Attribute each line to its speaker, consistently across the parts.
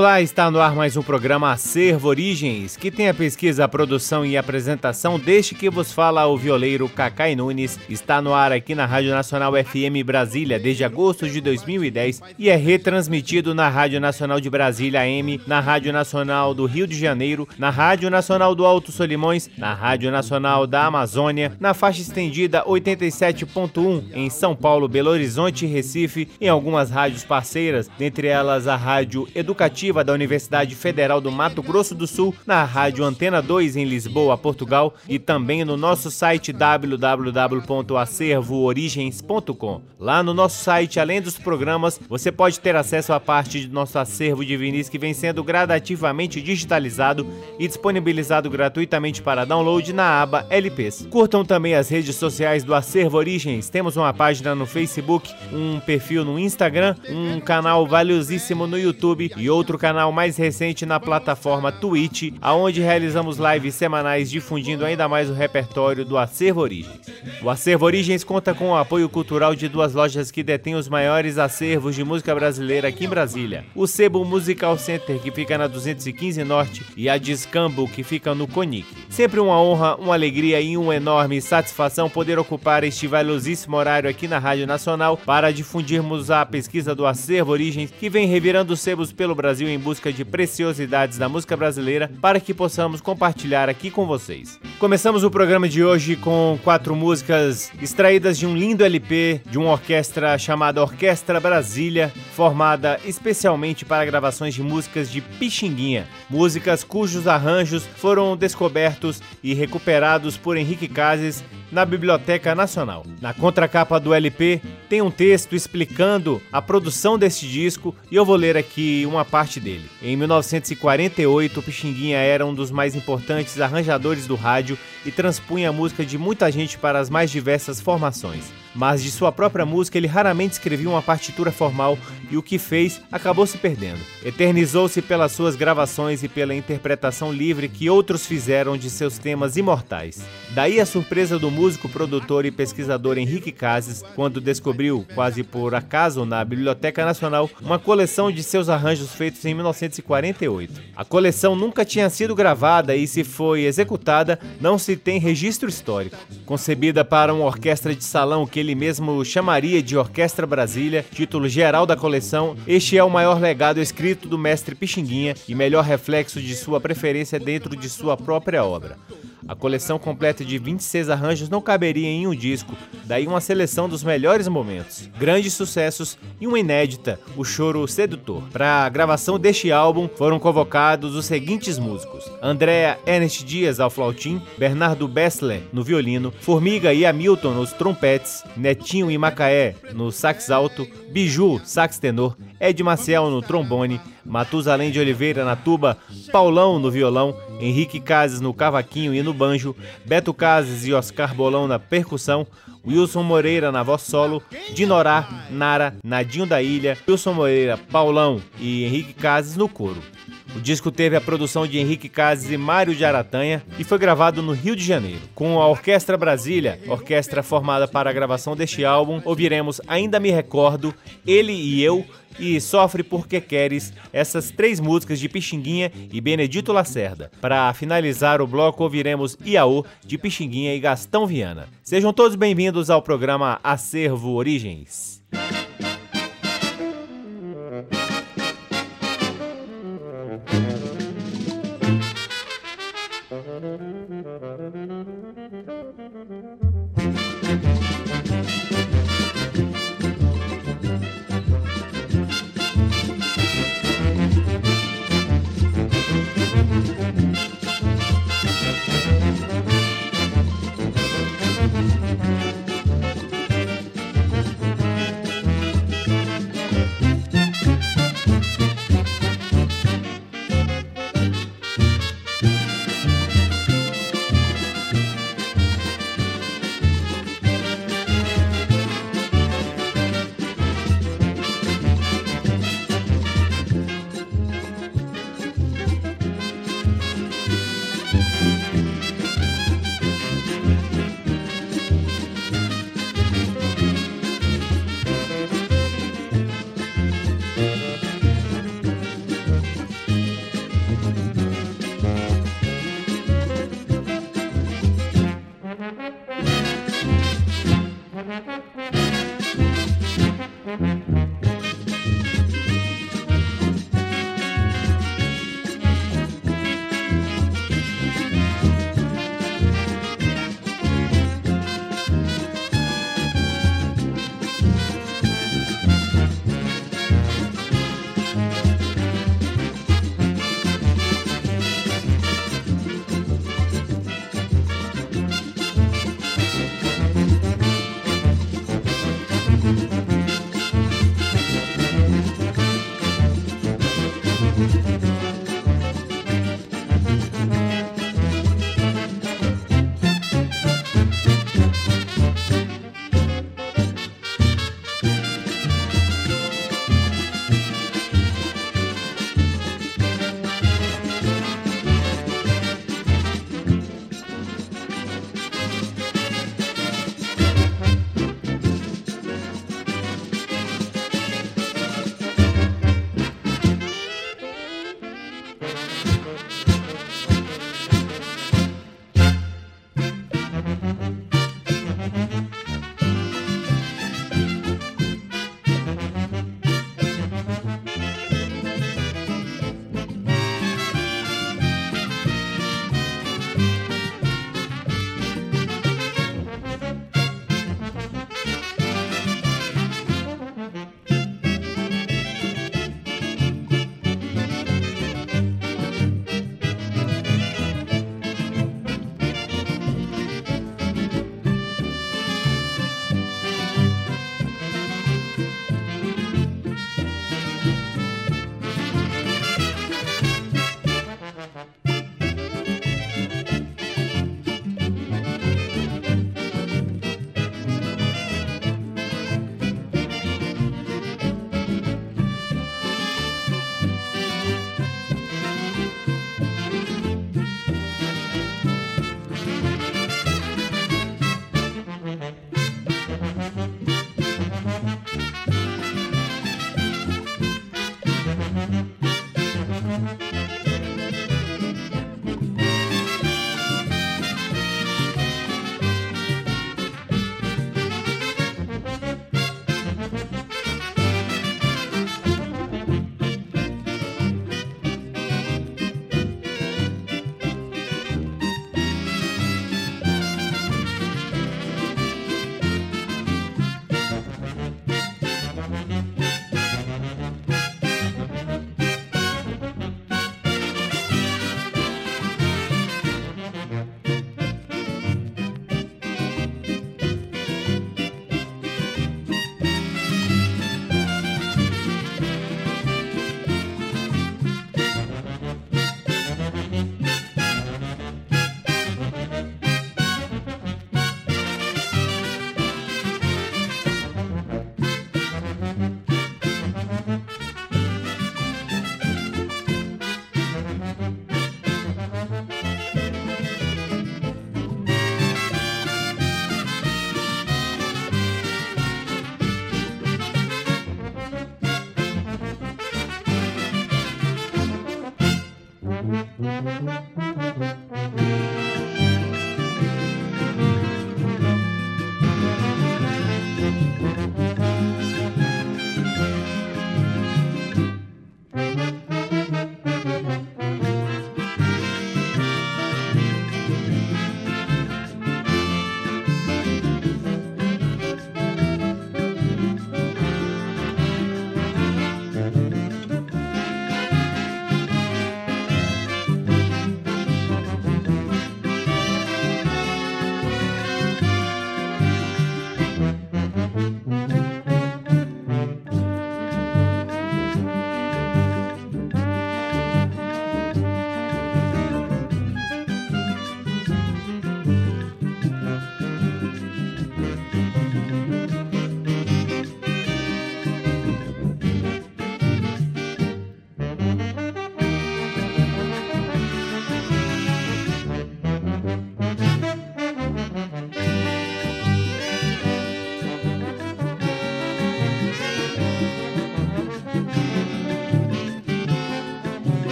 Speaker 1: Olá, está no ar mais um programa Acervo Origens, que tem a pesquisa, a produção e a apresentação deste que vos fala o violeiro Cacai Nunes. Está no ar aqui na Rádio Nacional FM Brasília desde agosto de 2010 e é retransmitido na Rádio Nacional de Brasília AM, na Rádio Nacional do Rio de Janeiro, na Rádio Nacional do Alto Solimões, na Rádio Nacional da Amazônia, na faixa estendida 87.1 em São Paulo, Belo Horizonte e Recife, em algumas rádios parceiras, dentre elas a Rádio Educativa da Universidade Federal do Mato Grosso do Sul, na Rádio Antena 2 em Lisboa, Portugal, e também no nosso site www.acervoorigens.com. Lá no nosso site, além dos programas, você pode ter acesso a parte do nosso acervo de vinis que vem sendo gradativamente digitalizado e disponibilizado gratuitamente para download na aba LPs. Curtam também as redes sociais do Acervo Origens. Temos uma página no Facebook, um perfil no Instagram, um canal valiosíssimo no YouTube e outro canal mais recente na plataforma Twitch, aonde realizamos lives semanais difundindo ainda mais o repertório do Acervo Origens. O Acervo Origens conta com o apoio cultural de duas lojas que detêm os maiores acervos de música brasileira aqui em Brasília. O Sebo Musical Center, que fica na 215 Norte, e a Discambo, que fica no Conic. Sempre uma honra, uma alegria e uma enorme satisfação poder ocupar este valiosíssimo horário aqui na Rádio Nacional para difundirmos a pesquisa do Acervo Origens, que vem revirando sebos pelo Brasil Brasil em busca de preciosidades da música brasileira para que possamos compartilhar aqui com vocês. Começamos o programa de hoje com quatro músicas extraídas de um lindo LP de uma orquestra chamada Orquestra Brasília, formada especialmente para gravações de músicas de Pixinguinha, músicas cujos arranjos foram descobertos e recuperados por Henrique Cases na Biblioteca Nacional. Na contracapa do LP tem um texto explicando a produção deste disco e eu vou ler aqui uma parte dele. Em 1948, Pixinguinha era um dos mais importantes arranjadores do rádio e transpunha a música de muita gente para as mais diversas formações mas de sua própria música ele raramente escrevia uma partitura formal e o que fez acabou se perdendo. Eternizou-se pelas suas gravações e pela interpretação livre que outros fizeram de seus temas imortais. Daí a surpresa do músico, produtor e pesquisador Henrique Cases quando descobriu, quase por acaso, na Biblioteca Nacional, uma coleção de seus arranjos feitos em 1948. A coleção nunca tinha sido gravada e, se foi executada, não se tem registro histórico. Concebida para uma orquestra de salão que ele mesmo chamaria de Orquestra Brasília, título geral da coleção, este é o maior legado escrito do mestre Pixinguinha e melhor reflexo de sua preferência dentro de sua própria obra. A coleção completa de 26 arranjos não caberia em um disco, daí uma seleção dos melhores momentos, grandes sucessos e uma inédita, o Choro Sedutor. Para a gravação deste álbum foram convocados os seguintes músicos: Andréa Ernest Dias ao flautim, Bernardo Bessler no violino, Formiga e Hamilton nos trompetes, Netinho e Macaé no sax alto, Biju, sax tenor, Ed Maciel no trombone, Matusalém de Oliveira na tuba, Paulão no violão, Henrique Cases no cavaquinho e no banjo, Beto Cases e Oscar Bolão na percussão, Wilson Moreira na voz solo, Dinorá, Nara, Nadinho da Ilha, Wilson Moreira, Paulão e Henrique Cases no coro. O disco teve a produção de Henrique Cases e Mário de Aratanha e foi gravado no Rio de Janeiro. Com a Orquestra Brasília, orquestra formada para a gravação deste álbum, ouviremos Ainda Me Recordo, Ele e Eu, e Sofre Porque Queres, essas três músicas de Pixinguinha e Benedito Lacerda. Para finalizar o bloco, ouviremos Iaô, de Pixinguinha e Gastão Viana. Sejam todos bem-vindos ao programa Acervo Origens.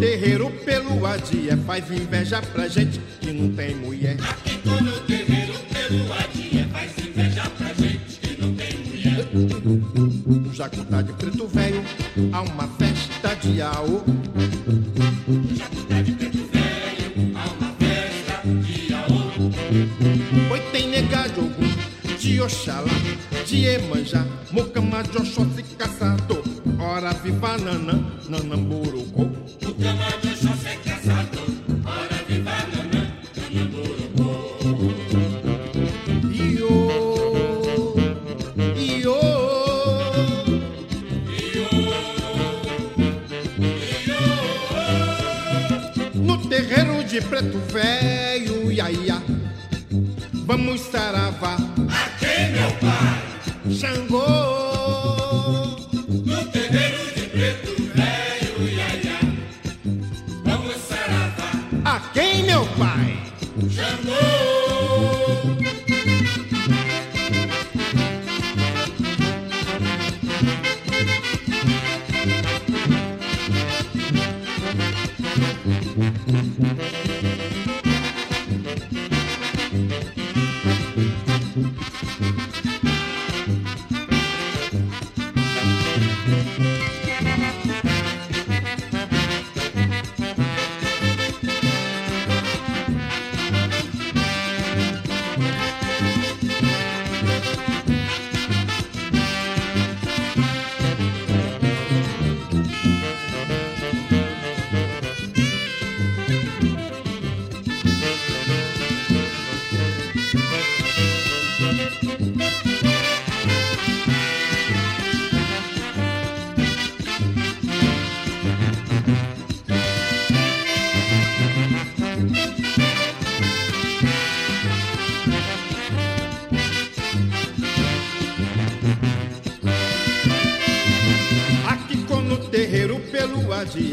Speaker 2: Terreiro pelo adia é, faz inveja pra gente que não tem mulher.
Speaker 3: Aqui tô no terreiro pelo adia é, faz inveja pra gente que não tem mulher.
Speaker 2: O jacu tá de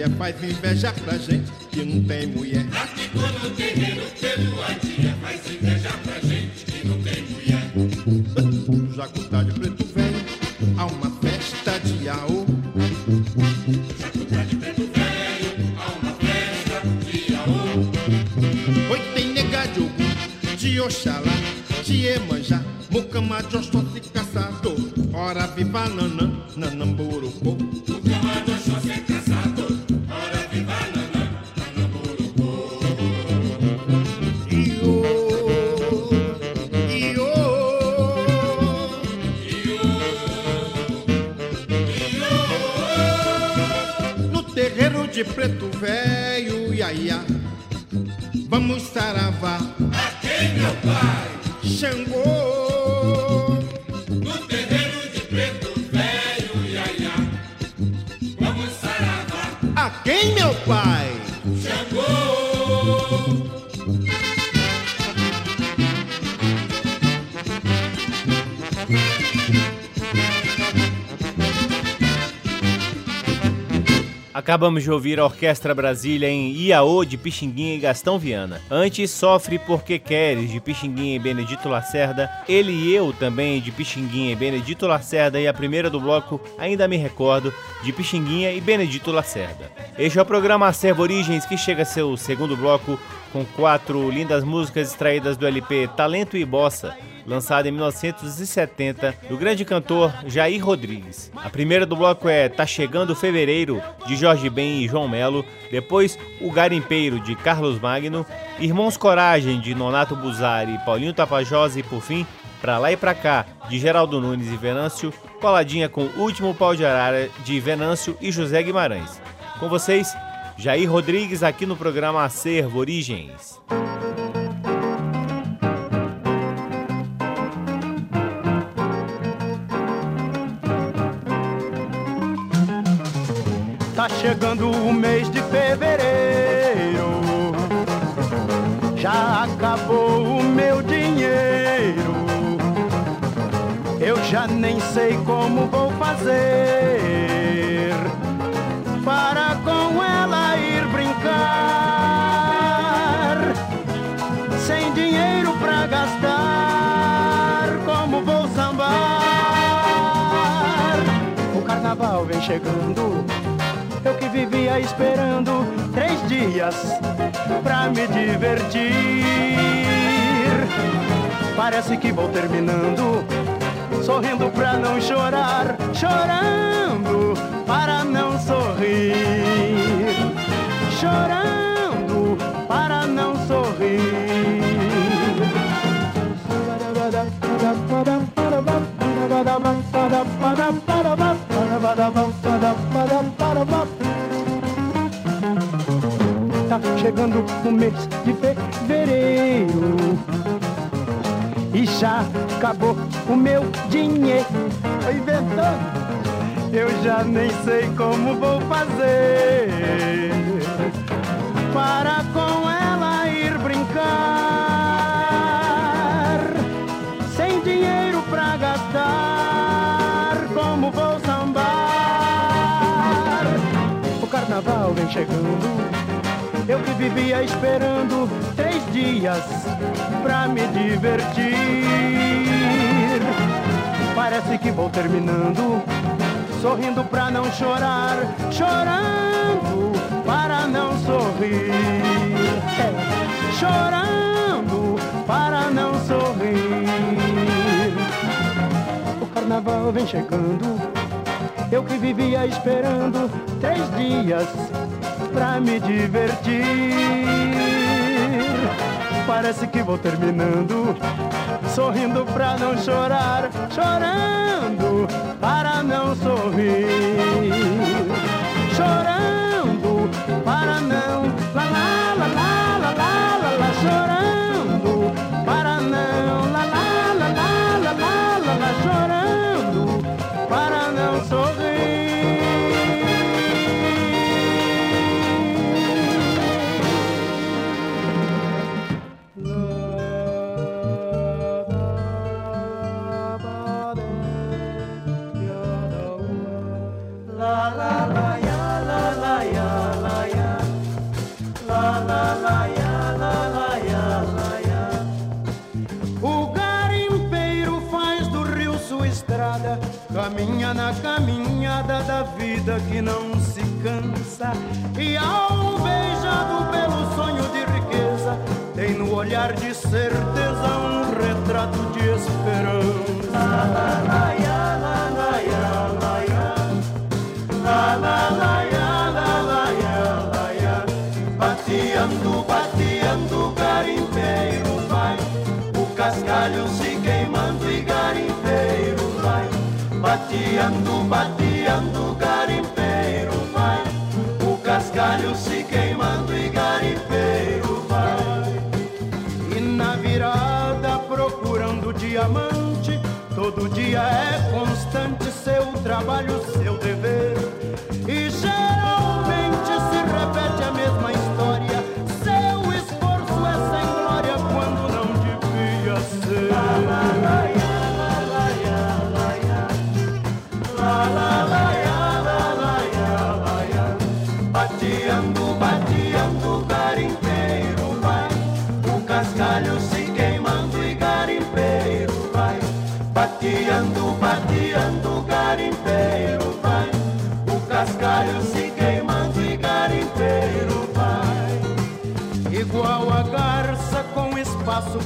Speaker 2: mulher
Speaker 3: faz inveja pra gente que não tem mulher.
Speaker 2: Terreiro de preto velho, iaia. Vamos saravá.
Speaker 3: A quem meu pai?
Speaker 2: Xangô.
Speaker 3: No terreiro de preto velho, iaia. Vamos saravá.
Speaker 2: A quem meu pai?
Speaker 3: Xangô.
Speaker 1: Acabamos de ouvir a Orquestra Brasília em Iaô de Pixinguinha e Gastão Viana. Antes, Sofre Porque Queres de Pixinguinha e Benedito Lacerda. Ele e Eu também de Pixinguinha e Benedito Lacerda. E a primeira do bloco, Ainda Me Recordo, de Pixinguinha e Benedito Lacerda. Este é o programa Acervo Origens que chega a seu segundo bloco com quatro lindas músicas extraídas do LP Talento e Bossa lançado em 1970, do grande cantor Jair Rodrigues. A primeira do bloco é Tá Chegando Fevereiro, de Jorge Ben e João Melo, depois O Garimpeiro, de Carlos Magno, Irmãos Coragem, de Nonato Buzari Paulinho Tapajós e, por fim, Pra Lá e Pra Cá, de Geraldo Nunes e Venâncio, coladinha com Último Pau de Arara, de Venâncio e José Guimarães. Com vocês, Jair Rodrigues aqui no programa Acervo Origens.
Speaker 4: Tá chegando o mês de fevereiro. Já acabou o meu dinheiro. Eu já nem sei como vou fazer para com ela ir brincar. Sem dinheiro pra gastar, como vou sambar? O carnaval vem chegando eu que vivia esperando três dias pra me divertir. Parece que vou terminando, sorrindo pra não chorar, chorando para não sorrir, chorando para não sorrir. Tá chegando o mês de fevereiro. E já acabou o meu dinheiro. Tô inventando. Eu já nem sei como vou fazer Para com ela ir brincar. Sem dinheiro pra gastar Como vou sambar? O carnaval vem chegando eu que vivia esperando três dias pra me divertir. Parece que vou terminando, sorrindo pra não chorar, chorando para não sorrir. É, chorando para não sorrir. O carnaval vem chegando, eu que vivia esperando três dias me divertir. Parece que vou terminando, sorrindo pra não chorar, chorando para não sorrir. Na caminhada da vida que não se cansa. E alvejado pelo sonho de riqueza, tem no olhar de certeza um retrato de esperança. Bateando, bateando, garimpeiro vai. O cascalho se queimando e garimpeiro vai. E na virada procurando diamante, todo dia é constante seu trabalho, seu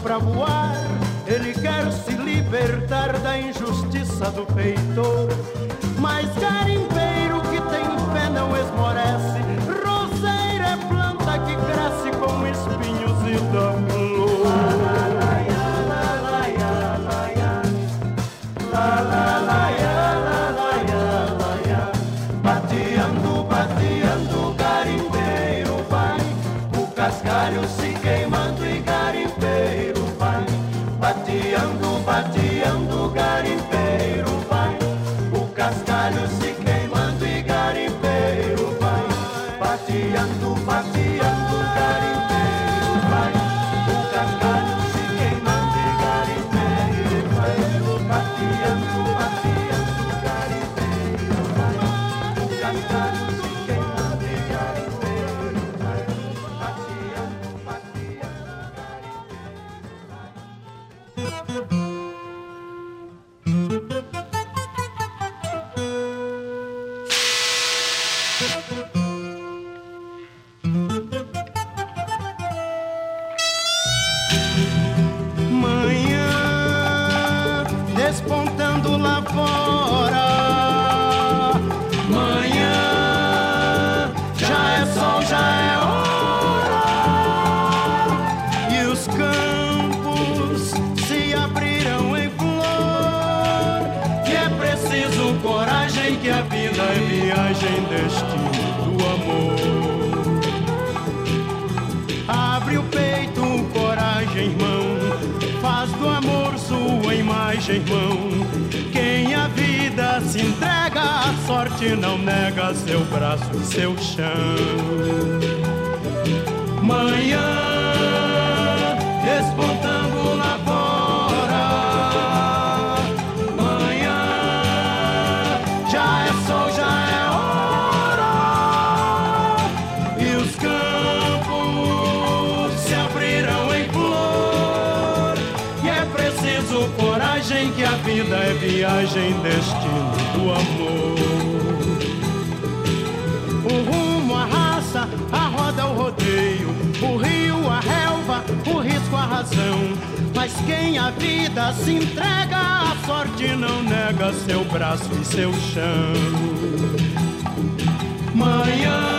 Speaker 4: pra voar, ele quer se libertar da injustiça do feitor. Mas garimpeiro que tem fé não esmorece, roseira é planta que cresce com espinhos e dá despontando lá fora. Imagem, irmão. Quem a vida se entrega, a sorte não nega seu braço seu chão. Manhã viagem, destino do amor. O rumo, a raça, a roda, o rodeio, o rio, a relva, o risco, a razão. Mas quem a vida se entrega, a sorte não nega seu braço e seu chão. Manhã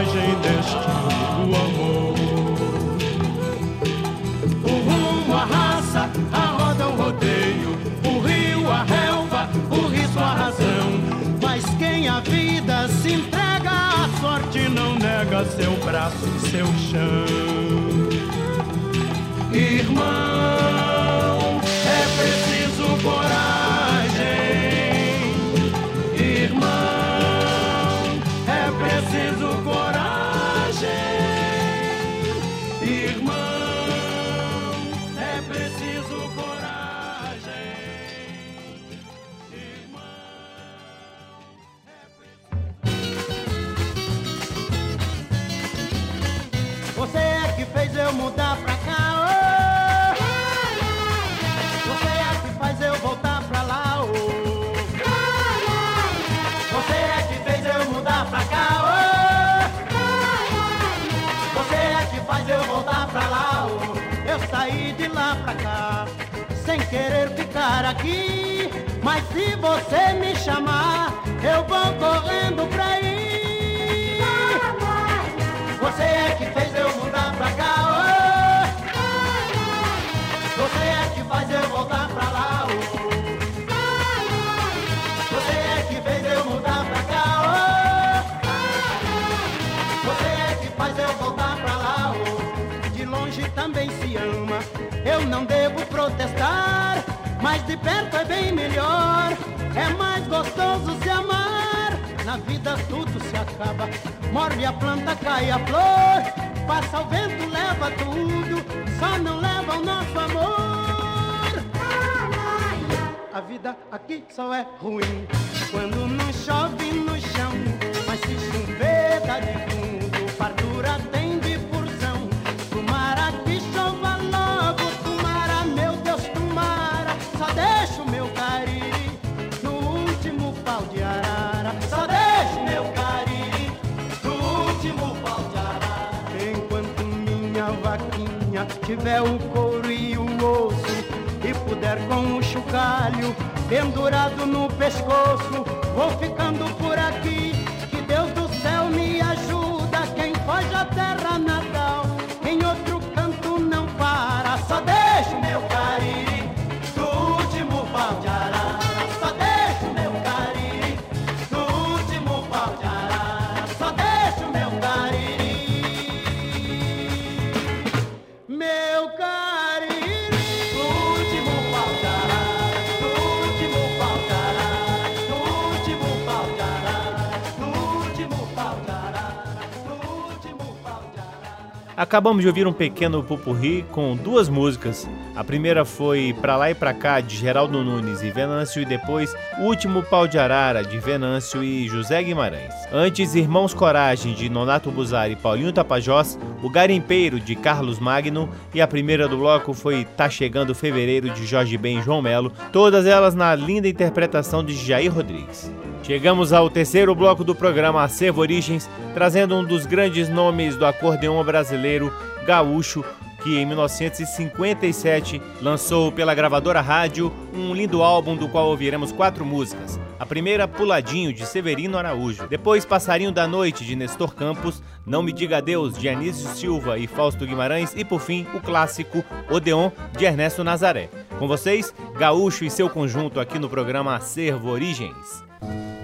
Speaker 4: viagem, destino do amor. O rumo, a raça, a roda, o rodeio, o rio, a relva, o risco, a razão. Mas quem a vida se entrega, a sorte não nega seu braço seu chão. Mas se você me chamar, eu vou correndo pra ir. Você é que fez eu mudar pra cá, oh. Você é que faz eu voltar pra lá. Você é que fez eu mudar pra cá. Você é que faz eu voltar pra lá. De longe também se ama, eu não devo protestar. Mas de perto é bem melhor, é mais gostoso se amar. Na vida tudo se acaba, morre a planta, cai a flor. Passa o vento, leva tudo, só não leva o nosso amor. A vida aqui só é ruim quando não chove no chão. Mas se chover, dá de fundo, fartura tem tiver o couro e o osso e puder com o chocalho pendurado no pescoço, vou ficando por aqui. Que Deus do céu me ajuda. Quem foge a terra natal,
Speaker 1: Acabamos de ouvir um pequeno pupurri com duas músicas. A primeira foi Pra Lá e Pra Cá, de Geraldo Nunes e Venâncio, e depois O Último Pau de Arara, de Venâncio e José Guimarães. Antes, Irmãos Coragem, de Nonato Buzari e Paulinho Tapajós, O Garimpeiro, de Carlos Magno, e a primeira do bloco foi Tá Chegando Fevereiro, de Jorge Ben e João Melo, todas elas na linda interpretação de Jair Rodrigues. Chegamos ao terceiro bloco do programa Acervo Origens, trazendo um dos grandes nomes do acordeão brasileiro, Gaúcho, que em 1957 lançou pela gravadora rádio um lindo álbum do qual ouviremos quatro músicas. A primeira, Puladinho, de Severino Araújo. Depois, Passarinho da Noite, de Nestor Campos. Não Me Diga Adeus, de Anísio Silva e Fausto Guimarães. E por fim, o clássico Odeon, de Ernesto Nazaré. Com vocês, Gaúcho e seu conjunto aqui no programa Acervo Origens. Bye.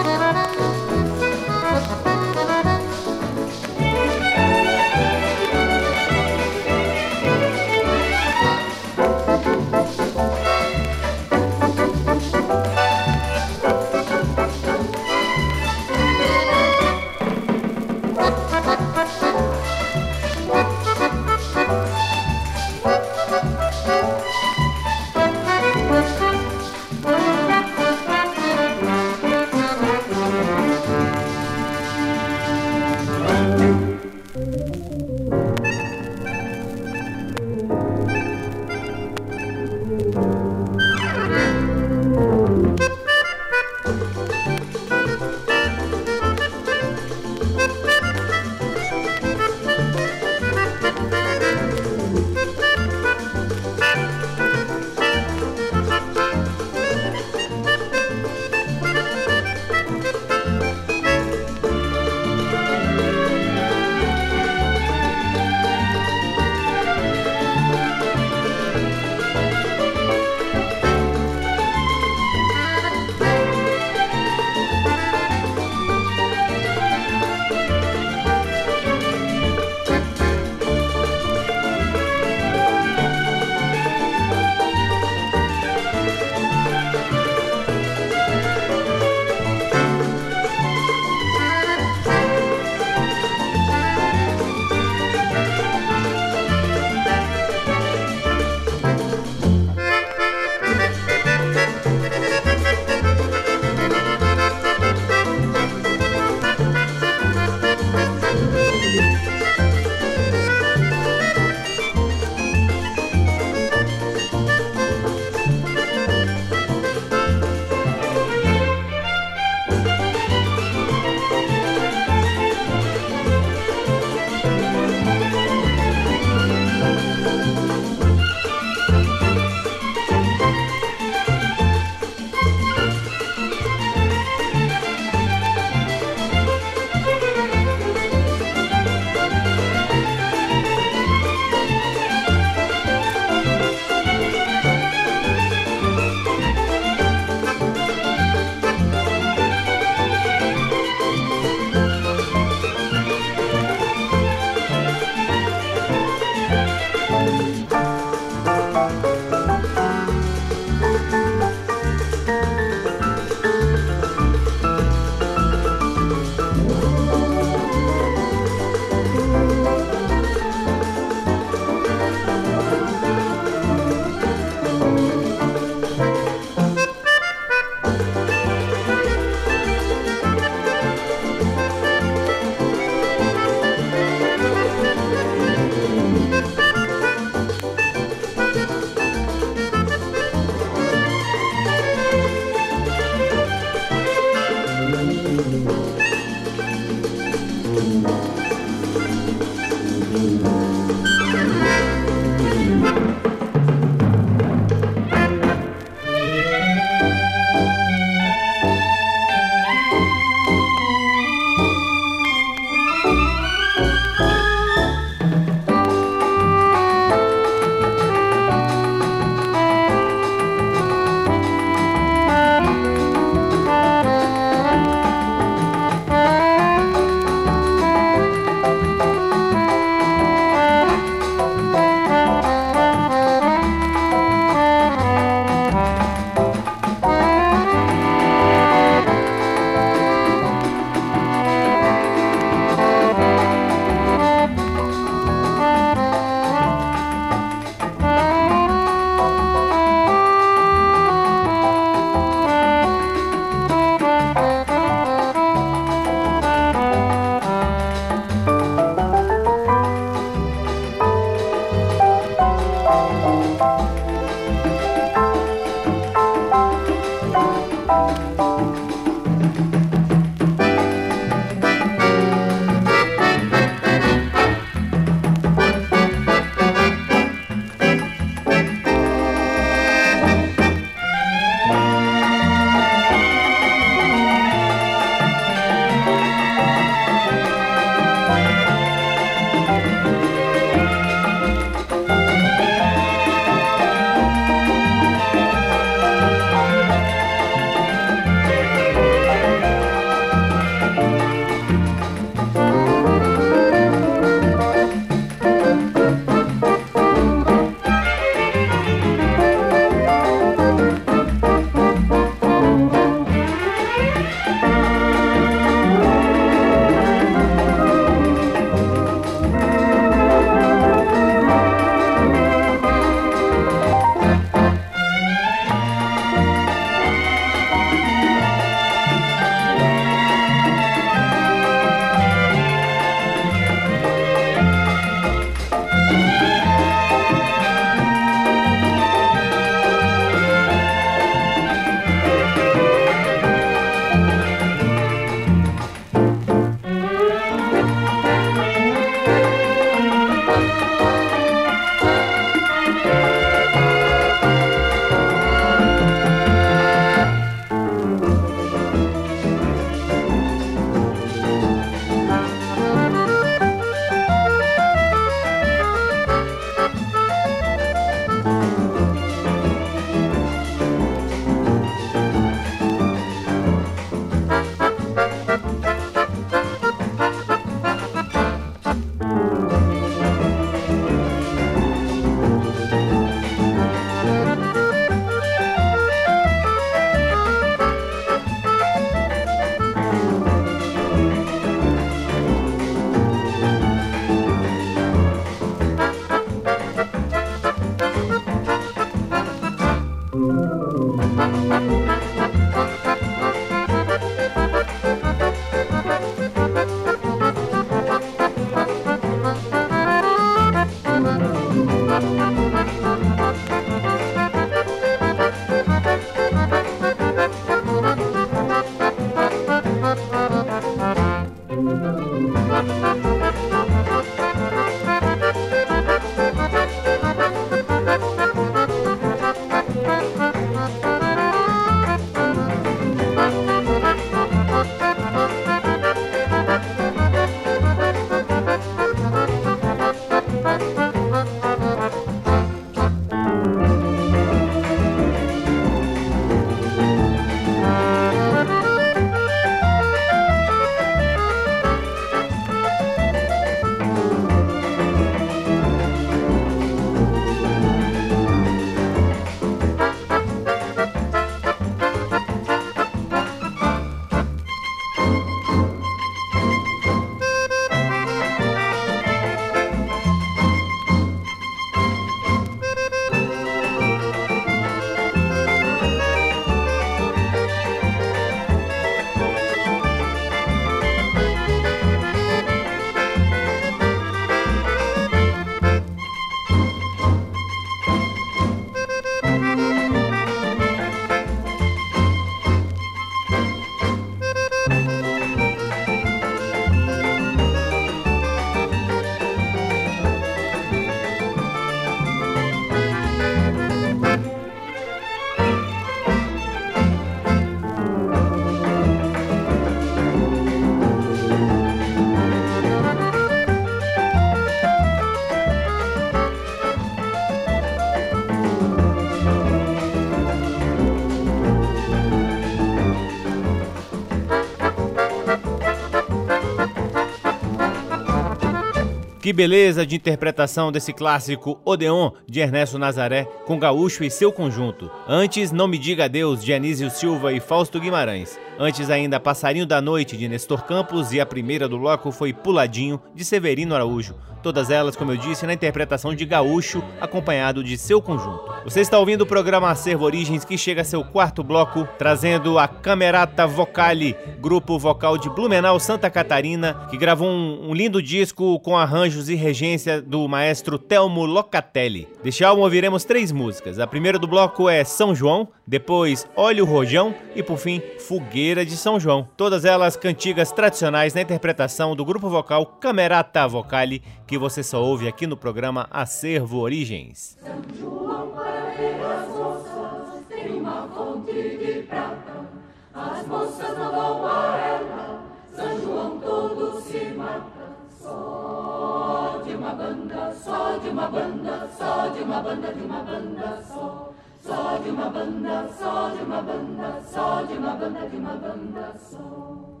Speaker 1: Que beleza de interpretação desse clássico Odeon de Ernesto Nazaré com Gaúcho e seu conjunto. Antes, Não Me Diga Adeus de Silva e Fausto Guimarães. Antes ainda, Passarinho da Noite de Nestor Campos e a primeira do bloco foi Puladinho de Severino Araújo. Todas elas, como eu disse, na interpretação de Gaúcho, acompanhado de seu conjunto. Você está ouvindo o programa Acervo Origens, que chega a seu quarto bloco, trazendo a Camerata Vocale, grupo vocal de Blumenau, Santa Catarina, que gravou um, um lindo disco com arranjos e regência do maestro Telmo Locatelli. Deste álbum ouviremos três músicas. A primeira do bloco é São João, depois Olha o Rojão e, por fim, Fogueira de São João. Todas elas cantigas tradicionais na interpretação do grupo vocal Camerata Vocale, que você só ouve aqui no programa Acervo Origens.
Speaker 5: São João para ver as moças tem uma fonte de prata. As moças não vão a ela, São João todo se mata. Só de uma banda, só de uma banda, só de uma banda, de uma banda só. Só de uma banda, só de uma banda, só de uma banda, de uma banda só.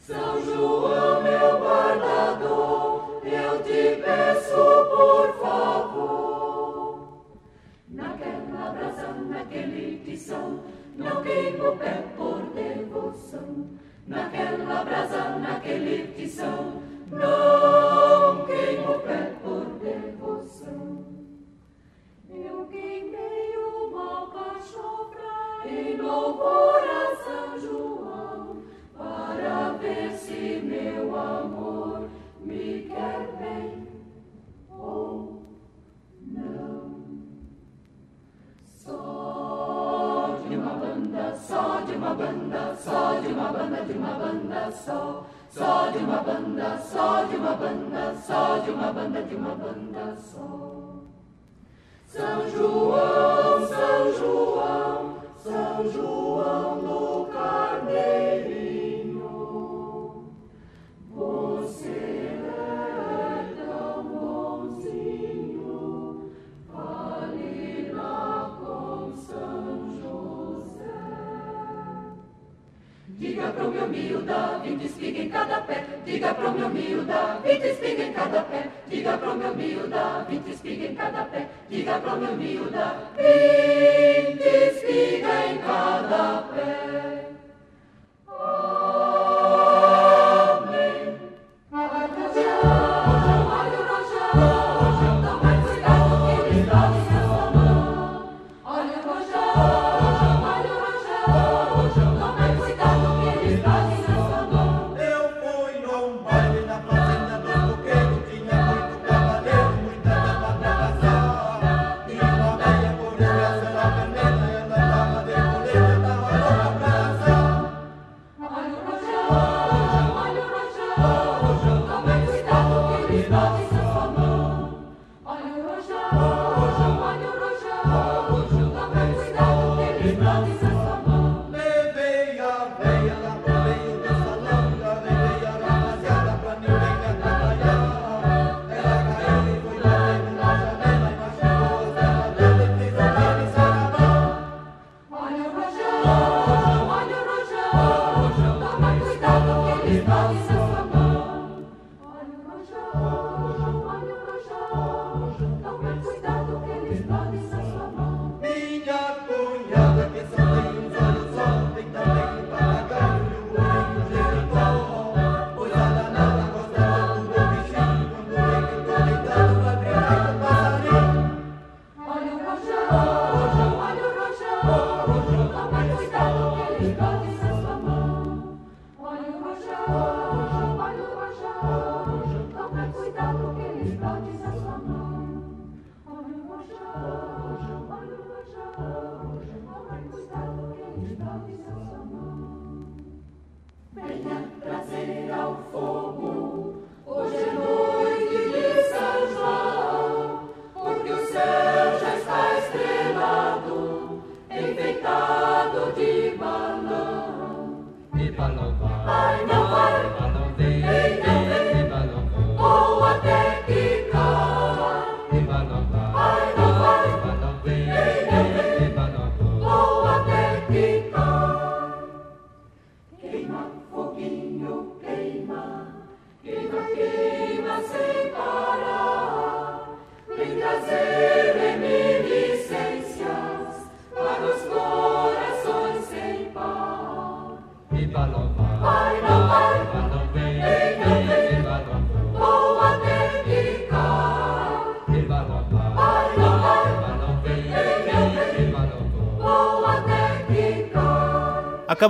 Speaker 5: São João, meu guardador, eu te peço por favor. Naquela brasa, naquele tição, não queimo o pé por devoção. Naquela brasa, naquele tição, não Diga pro meu miúda, vinte espiga em cada pé. Diga pro meu miúda, vinte espiga em cada pé. Diga pro meu miúda, vinte espiga em cada pé.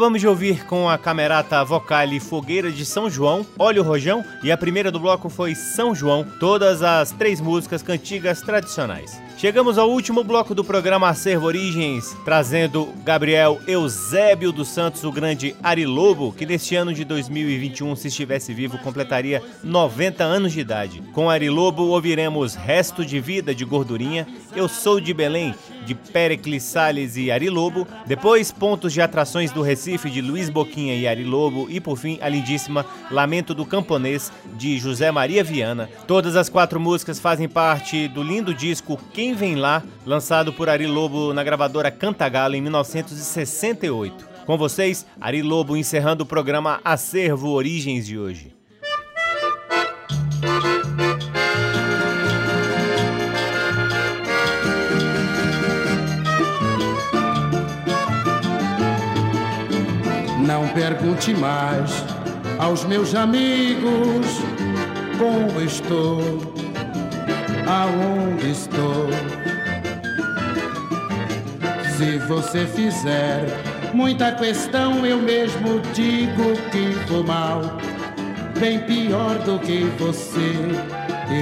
Speaker 1: Acabamos de ouvir com a camerata Vocale Fogueira de São João, Olha o Rojão, e a primeira do bloco foi São João, todas as três músicas cantigas tradicionais. Chegamos ao último bloco do programa Acervo Origens, trazendo Gabriel Eusébio dos Santos, o grande Ari Lobo, que neste ano de 2021, se estivesse vivo, completaria 90 anos de idade. Com Ari Lobo ouviremos Resto de Vida de Gordurinha, Eu Sou de Belém, de Pericles Salles e Ari Lobo, depois Pontos de Atrações do Recife, de Luiz Boquinha e Ari Lobo, e por fim a lindíssima Lamento do Camponês, de José Maria Viana. Todas as quatro músicas fazem parte do lindo disco Quem Vem Lá, lançado por Ari Lobo na gravadora Cantagalo em 1968. Com vocês, Ari Lobo encerrando o programa Acervo Origens de hoje.
Speaker 4: Não pergunte mais aos meus amigos como estou, aonde estou. Se você fizer muita questão, eu mesmo digo que vou mal, bem pior do que você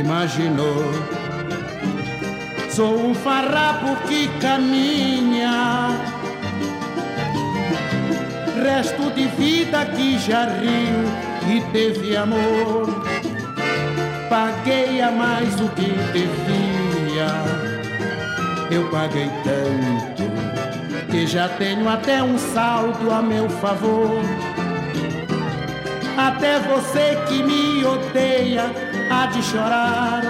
Speaker 4: imaginou. Sou um farrapo que caminha resto de vida que já riu e teve amor. Paguei a mais o que devia, eu paguei tanto que já tenho até um saldo a meu favor. Até você que me odeia há de chorar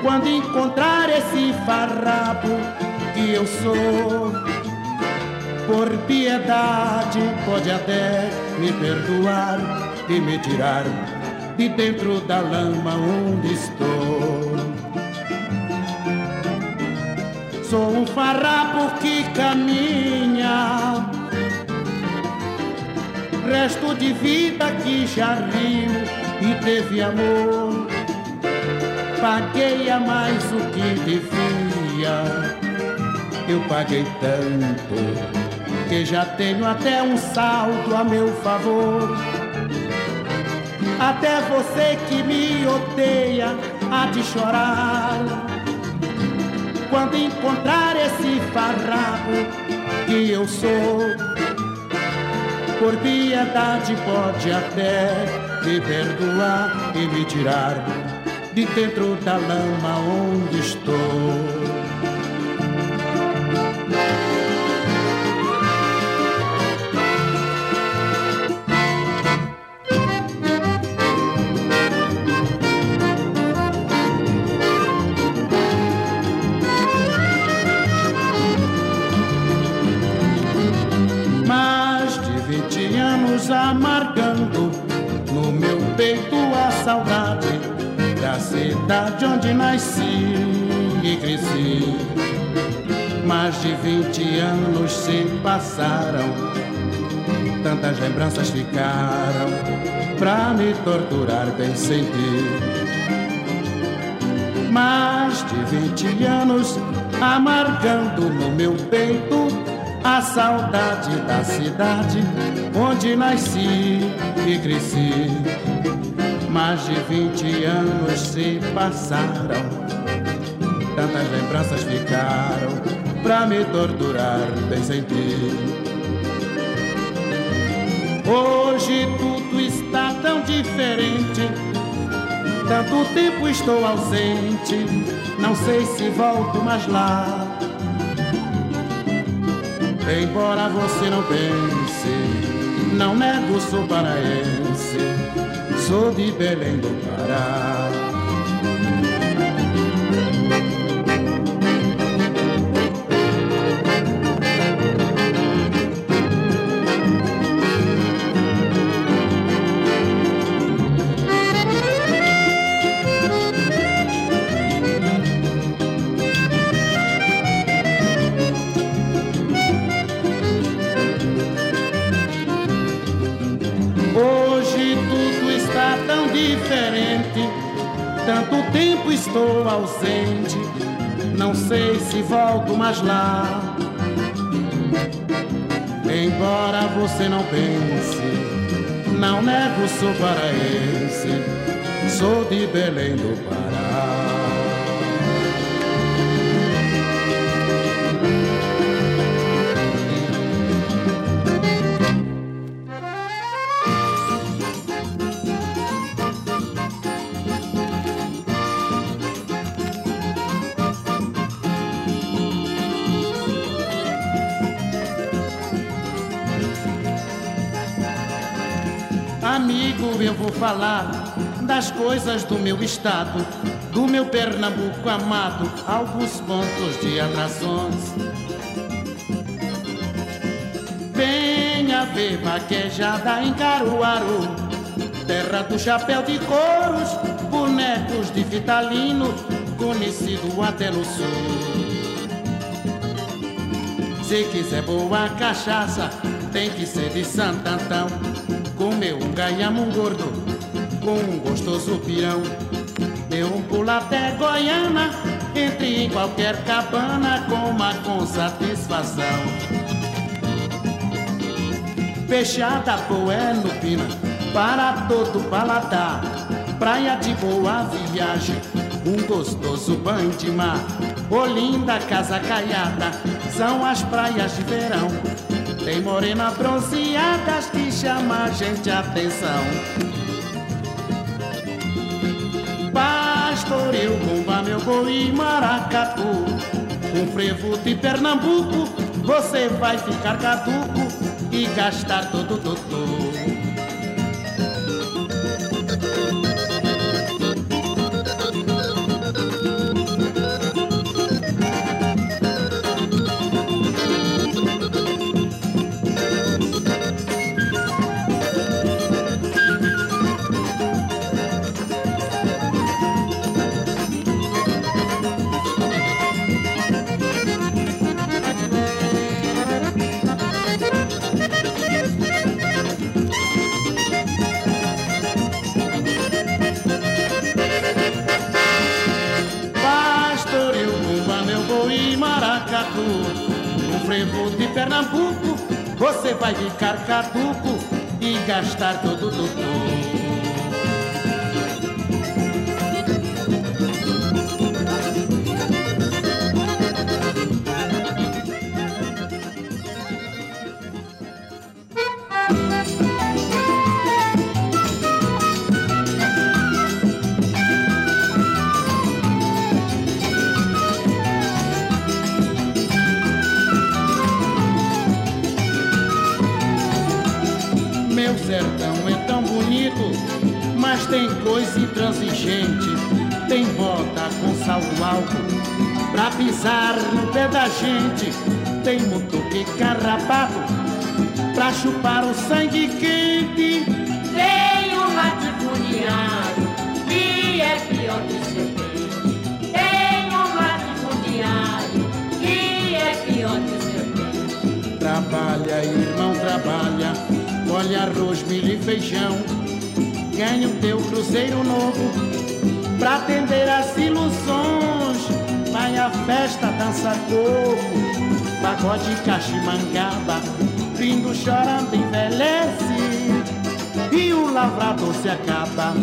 Speaker 4: quando encontrar esse farrapo que eu sou por piedade pode até me perdoar e me tirar de dentro da lama onde estou. Sou um farrapo que caminha, resto de vida que já riu e teve amor. Paguei a mais o que devia, eu paguei tanto que já tenho até um saldo a meu favor. Até você que me odeia há de chorar quando encontrar esse farrapo que eu sou. Por piedade pode até me perdoar e me tirar de dentro da lama onde estou. Cidade onde nasci e cresci. Mais de 20 anos se passaram, tantas lembranças ficaram pra me torturar bem sentir. Mais de 20 anos amargando no meu peito a saudade da cidade onde nasci e cresci. Mais de 20 anos se passaram, tantas lembranças ficaram pra me torturar bem sentir. Hoje tudo está tão diferente. Tanto tempo estou ausente, não sei se volto mais lá. Embora você não pense, não nego, sou paraense, sou de Belém do Pará. Tanto tempo estou ausente. Não sei se volto mais lá. Embora você não pense, não nego, sou paraense, sou de Belém do Pará. Eu vou falar das coisas do meu estado, do meu Pernambuco amado, alguns pontos de atrações. Venha ver vaquejada em Caruaru, terra do chapéu de couros, bonecos de fitalino, conhecido até no sul. Se quiser boa cachaça, tem que ser de Santo Antão. Comeu um gordo com um gostoso pirão. Deu um pulo até Goiânia, entre em qualquer cabana, coma com satisfação. Fechada poé no pina, para todo paladar. Praia de boa viagem, um gostoso banho de mar. Olinda, casa caiada, são as praias de verão. Tem morena bronzeadas que chama a gente a atenção. Pastoril, bomba, meu boi e maracatu. Com frevo de Pernambuco, você vai ficar caduco e gastar todo o doutor. Frevo de Pernambuco, você vai ficar caduco e gastar todo o doutor. Coisa intransigente. Tem bota com salto alto pra pisar no pé da gente. Tem mutuque carrapato pra chupar o sangue quente.
Speaker 5: Tem um latifundiário que é pior que serpente. Tem um latifundiário que é pior que serpente.
Speaker 4: Trabalha, irmão, trabalha. Colhe arroz, milho e feijão. Ganha o teu cruzeiro novo pra atender as ilusões. Vai à festa, dança coco, pagode cachimangaba. Rindo, chorando, envelhece e o lavrador se acaba.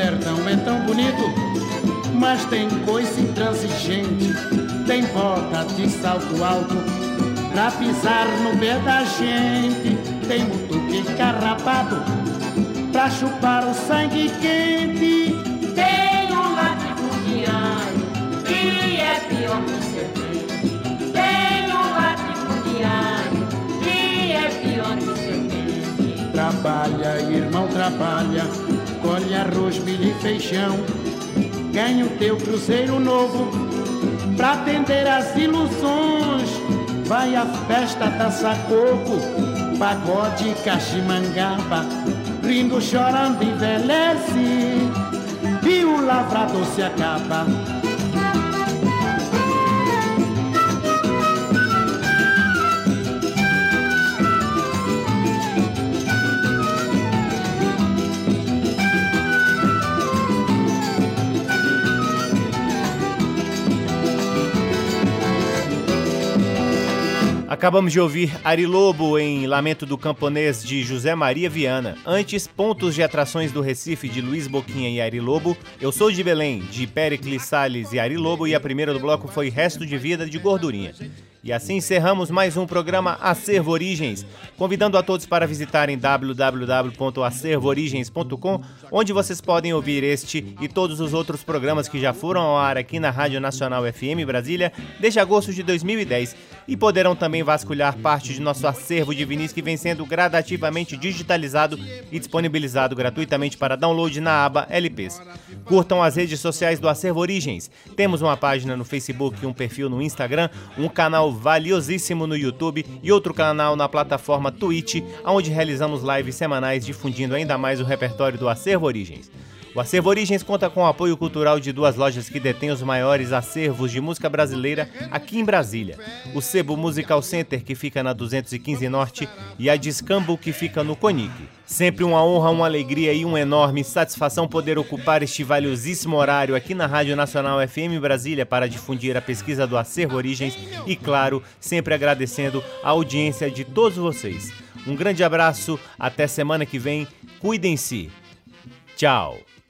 Speaker 4: Sertão é tão bonito, mas tem coisa intransigente. Tem bota de salto alto pra pisar no pé da gente. Tem mutuque carrapato pra chupar o sangue quente.
Speaker 5: Tem um latifundiário que é pior que serpente. Tem um latifundiário que é pior que serpente.
Speaker 4: Trabalha, irmão, trabalha. Colhe arroz, milho e feijão. Ganha o teu cruzeiro novo pra atender as ilusões. Vai à festa, dança coco, pagode, cachimangaba. Rindo, chorando, envelhece e o lavrador se acaba.
Speaker 1: Acabamos de ouvir Ari Lobo em Lamento do Camponês de José Maria Viana. Antes, Pontos de Atrações do Recife de Luiz Boquinha e Ari Lobo. Eu sou de Belém, de Pericles Salles e Ari Lobo. E a primeira do bloco foi Resto de Vida de Gordurinha. E assim encerramos mais um programa Acervo Origens, convidando a todos para visitarem www.acervoorigens.com, onde vocês podem ouvir este e todos os outros programas que já foram ao ar aqui na Rádio Nacional FM Brasília desde agosto de 2010 e poderão também vasculhar parte de nosso acervo de vinis que vem sendo gradativamente digitalizado e disponibilizado gratuitamente para download na aba LPs. Curtam as redes sociais do Acervo Origens. Temos uma página no Facebook, um perfil no Instagram, um valiosíssimo no YouTube e outro canal na plataforma Twitch, onde realizamos lives semanais difundindo ainda mais o repertório do Acervo Origens. O Acervo Origens conta com o apoio cultural de duas lojas que detêm os maiores acervos de música brasileira aqui em Brasília. O Sebo Musical Center, que fica na 215 Norte, e a Discambo, que fica no Conic. Sempre uma honra, uma alegria e uma enorme satisfação poder ocupar este valiosíssimo horário aqui na Rádio Nacional FM Brasília para difundir a pesquisa do Acervo Origens e, claro, sempre agradecendo a audiência de todos vocês. Um grande abraço, até semana que vem, cuidem-se. Tchau.